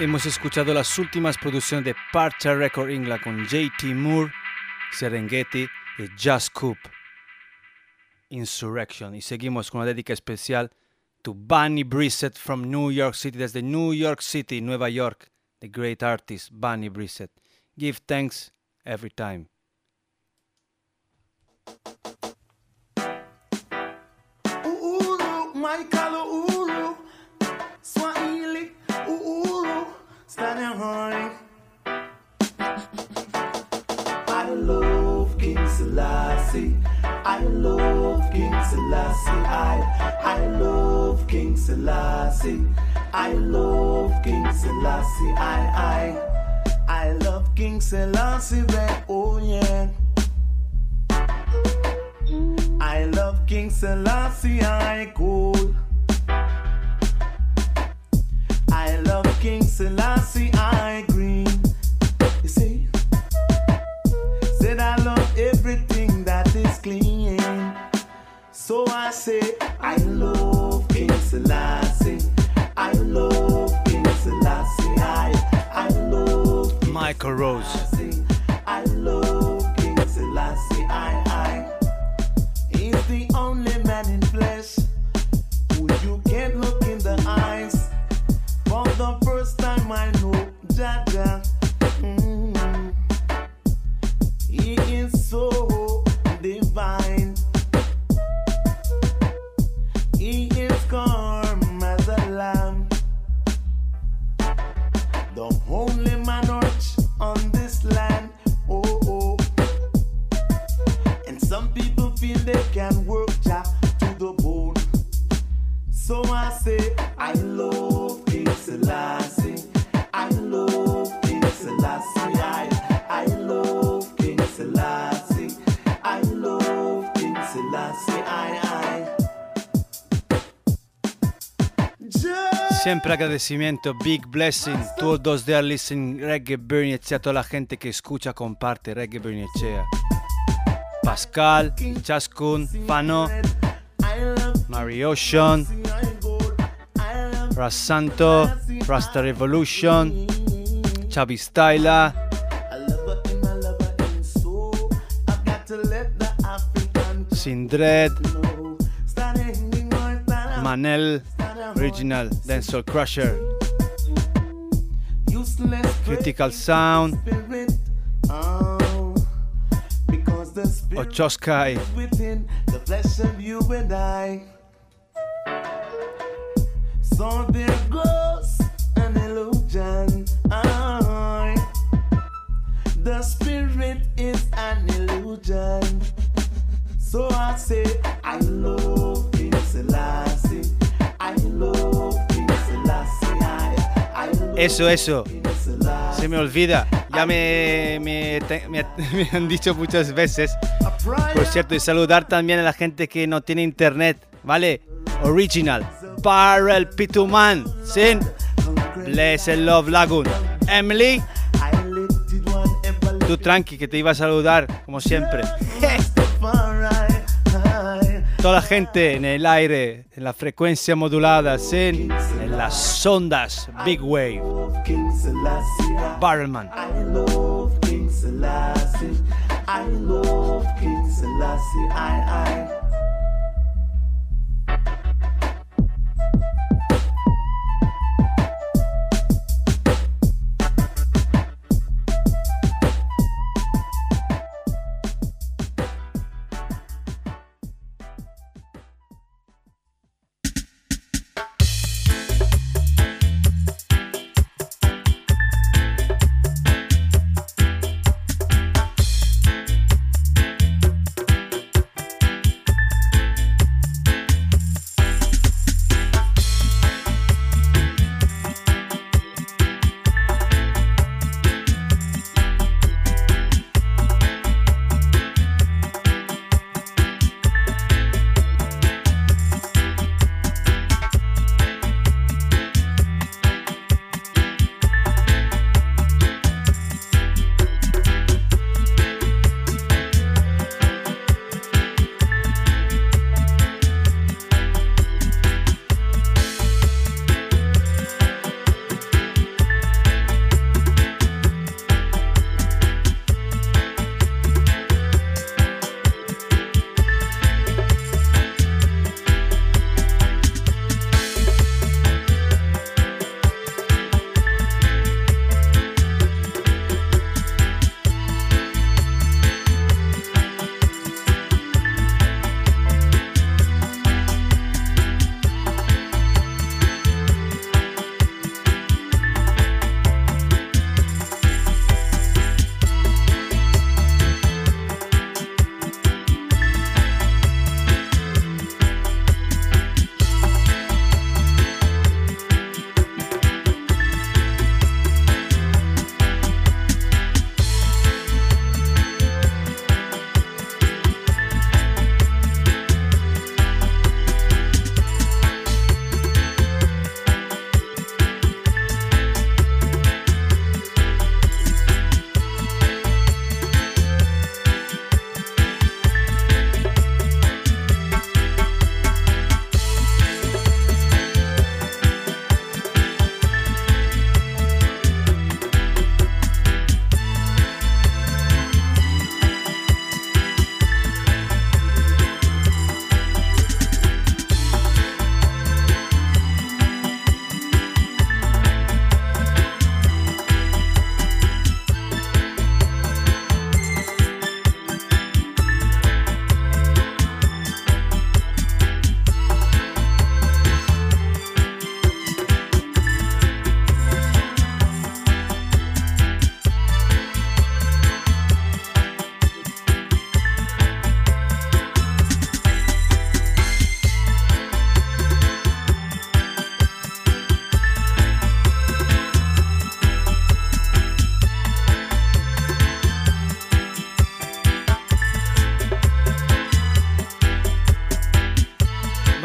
Hemos escuchado las últimas producciones de Parcha Record England con JT Moore, Serengeti y Just Coop. Insurrection. Y seguimos con una dedica especial to Bunny Brissett from New York City, desde New York City, Nueva York, the great artist Bunny Brissett. Give thanks every time. Uhuru, standing high. I love King Selassie. I love King Selassie. I, I love King Selassie. I love King Selassie. I, I, I love King Selassie. Babe. Oh yeah. I love King Selassie, I cool. I love King Selassie, I green. You see, said I love everything that is clean. So I say, I love King Selassie. I love King Selassie. I, I love Michael Rose. Siempre agradecimiento, big blessing, todos de listen Reggae Bernicea, toda la gente que escucha, comparte Reggae Bernicea. Pascal, Chaskun, Fano, Mary Ocean, Ras Santo, Rasta Revolution, Chavi Styla, Sindred, Manel, Original Dancehall Crusher, Critical Sound, oh, Ochoskai, within the flesh of you and I. So there goes an illusion. I, the spirit is an illusion. So I say, I love King Selassie. I Eso, eso. Se me olvida, ya (laughs) me, han dicho muchas veces. Por cierto, y saludar también a la gente que no tiene internet, ¿vale? Original, Barrel Pituman, Sin, Blessed Love Lagoon. Emily. Tú tranqui, que te iba a saludar, como siempre. (laughs) Toda la gente en el aire, en la frecuencia modulada, en, las ondas, Big Wave. Barrelman.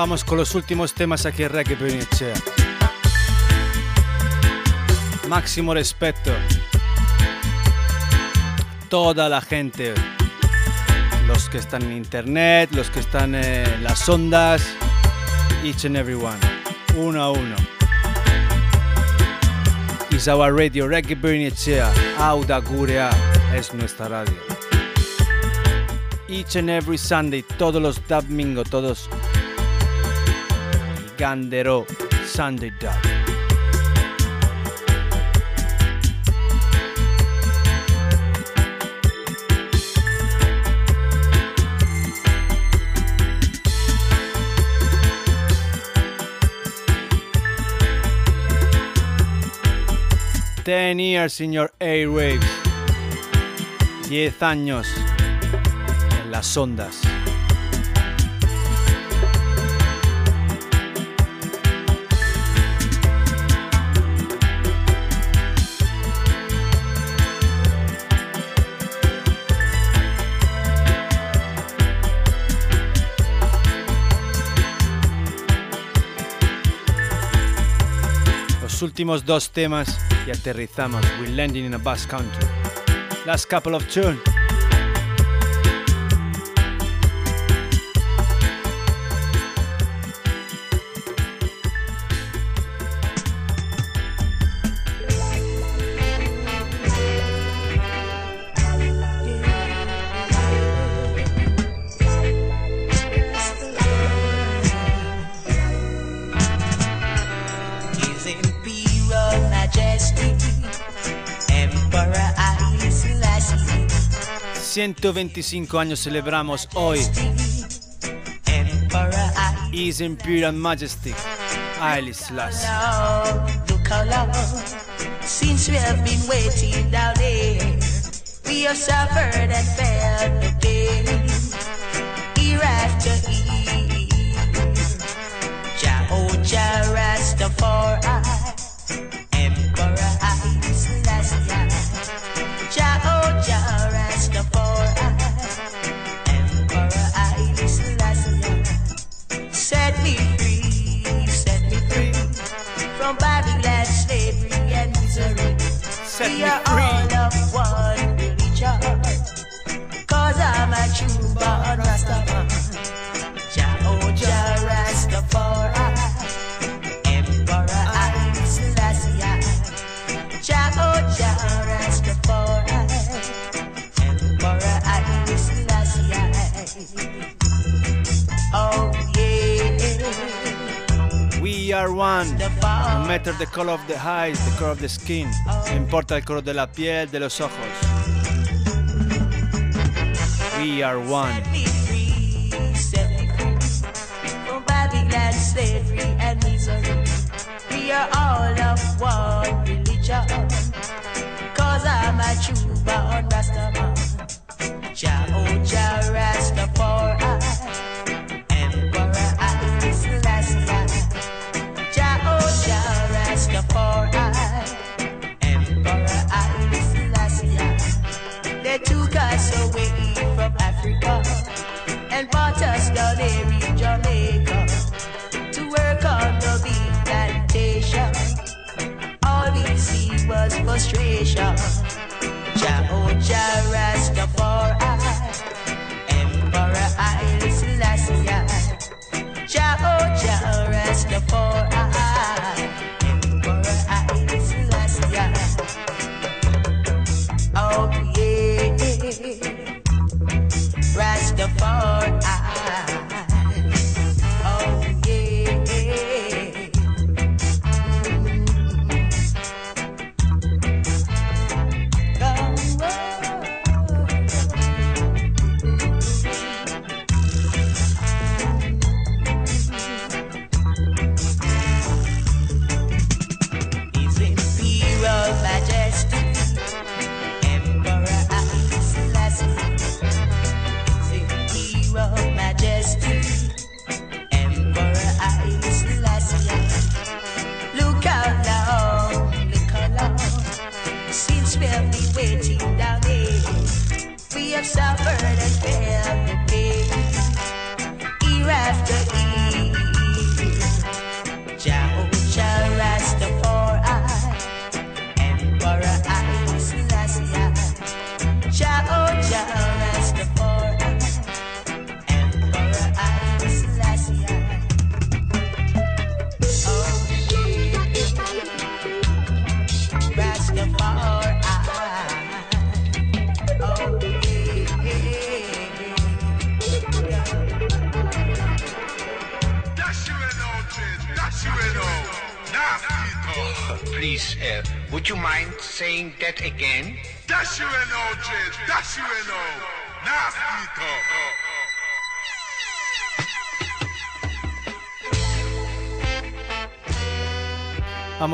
Vamos con los últimos temas aquí en Reggae Bernicea. Máximo respeto. Toda la gente. Los que están en internet, los que están en las ondas. Each and every one. Uno a uno. Is our radio Reggae Bernicea. Auda Gurea es nuestra radio. Each and every Sunday, todos los domingo, todos Gandero Sunday Dub. Ten years in airwaves. Diez años en las ondas. Últimos dos temas y aterrizamos. We're landing in a bus country. Last couple of tunes. 125 años celebramos hoy. His Imperial Majesty. Selassie. Lord, look how long since we have been waiting down there. We have suffered and felt the pain year after year. Jehovah Rastafari, are one I'm a true Rastaman. Jehovah Rastafari, Emperor. Jehovah Rastafari, Emperor. Oh yeah. We are one. No matter the color of the eyes, the color of the skin. No importa el color de la piel, de los ojos. We are one. We are all of one religion. Cause I'm a true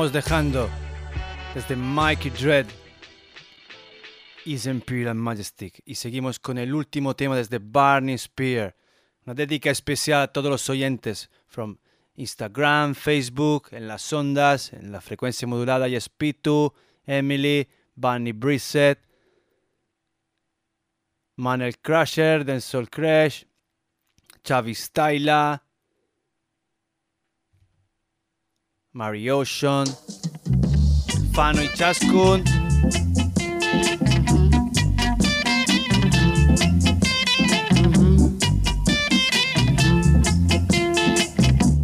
Dejando desde Mikey Dread His Imperial Majestic y seguimos con el último tema desde Barney Spear. Una dedica especial a todos los oyentes from Instagram, Facebook, en las ondas, en la frecuencia modulada y Pitu, Emily, Barney Brissett, Manuel Crusher, Denzel Crash, Chavi Styla, Mary Ocean, Fano Ichaskun.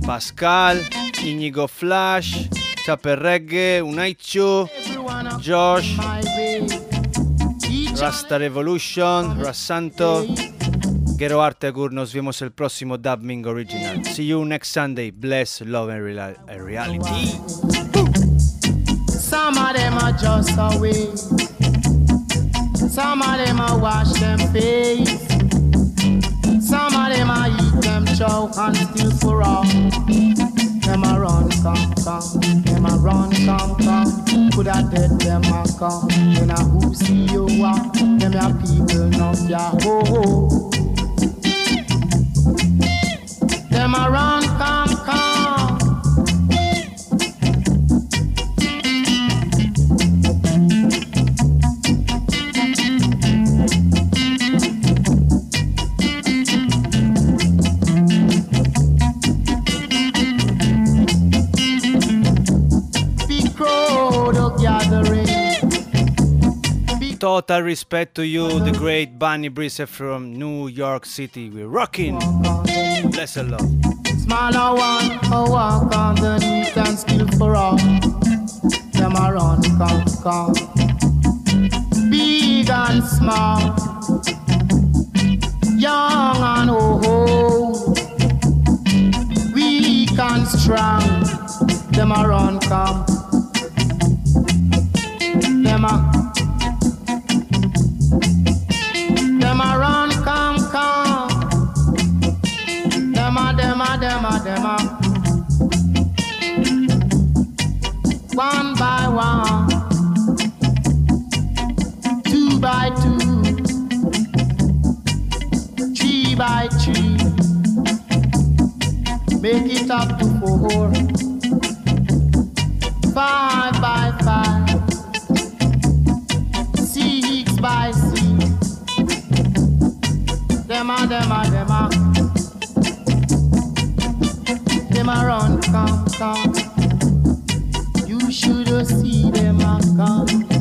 Pascal, Inigo Flash, Chaper Reggae, Unaichu, Josh, Rasta Revolution, Rassanto, Gero Artegur, nos vemos el próximo Dubbing Original. See you next Sunday. Bless, love and, real reality. Some of them are just away. Some of them are wash them face. Some of them are eat them chow and still for all. Them a run, come, come. Them a run, come, come. Coulda dead, them a come. Then a who see you walk. Them a people no ya ho ho. Them a run, come, come. Total respect to you, the great Bunny Breeze from New York City. We're rocking. Bless and love. Smaller one, a walk underneath and still for all. Them a run, come, come. Big and small. Young and old. Weak and strong. Them a run, come. Them a. Dem a dem a one by one, two by two, three by three, make it up to four, five by five, six by six, Dem a dem a dem a them around, come, come. You should have seen them come.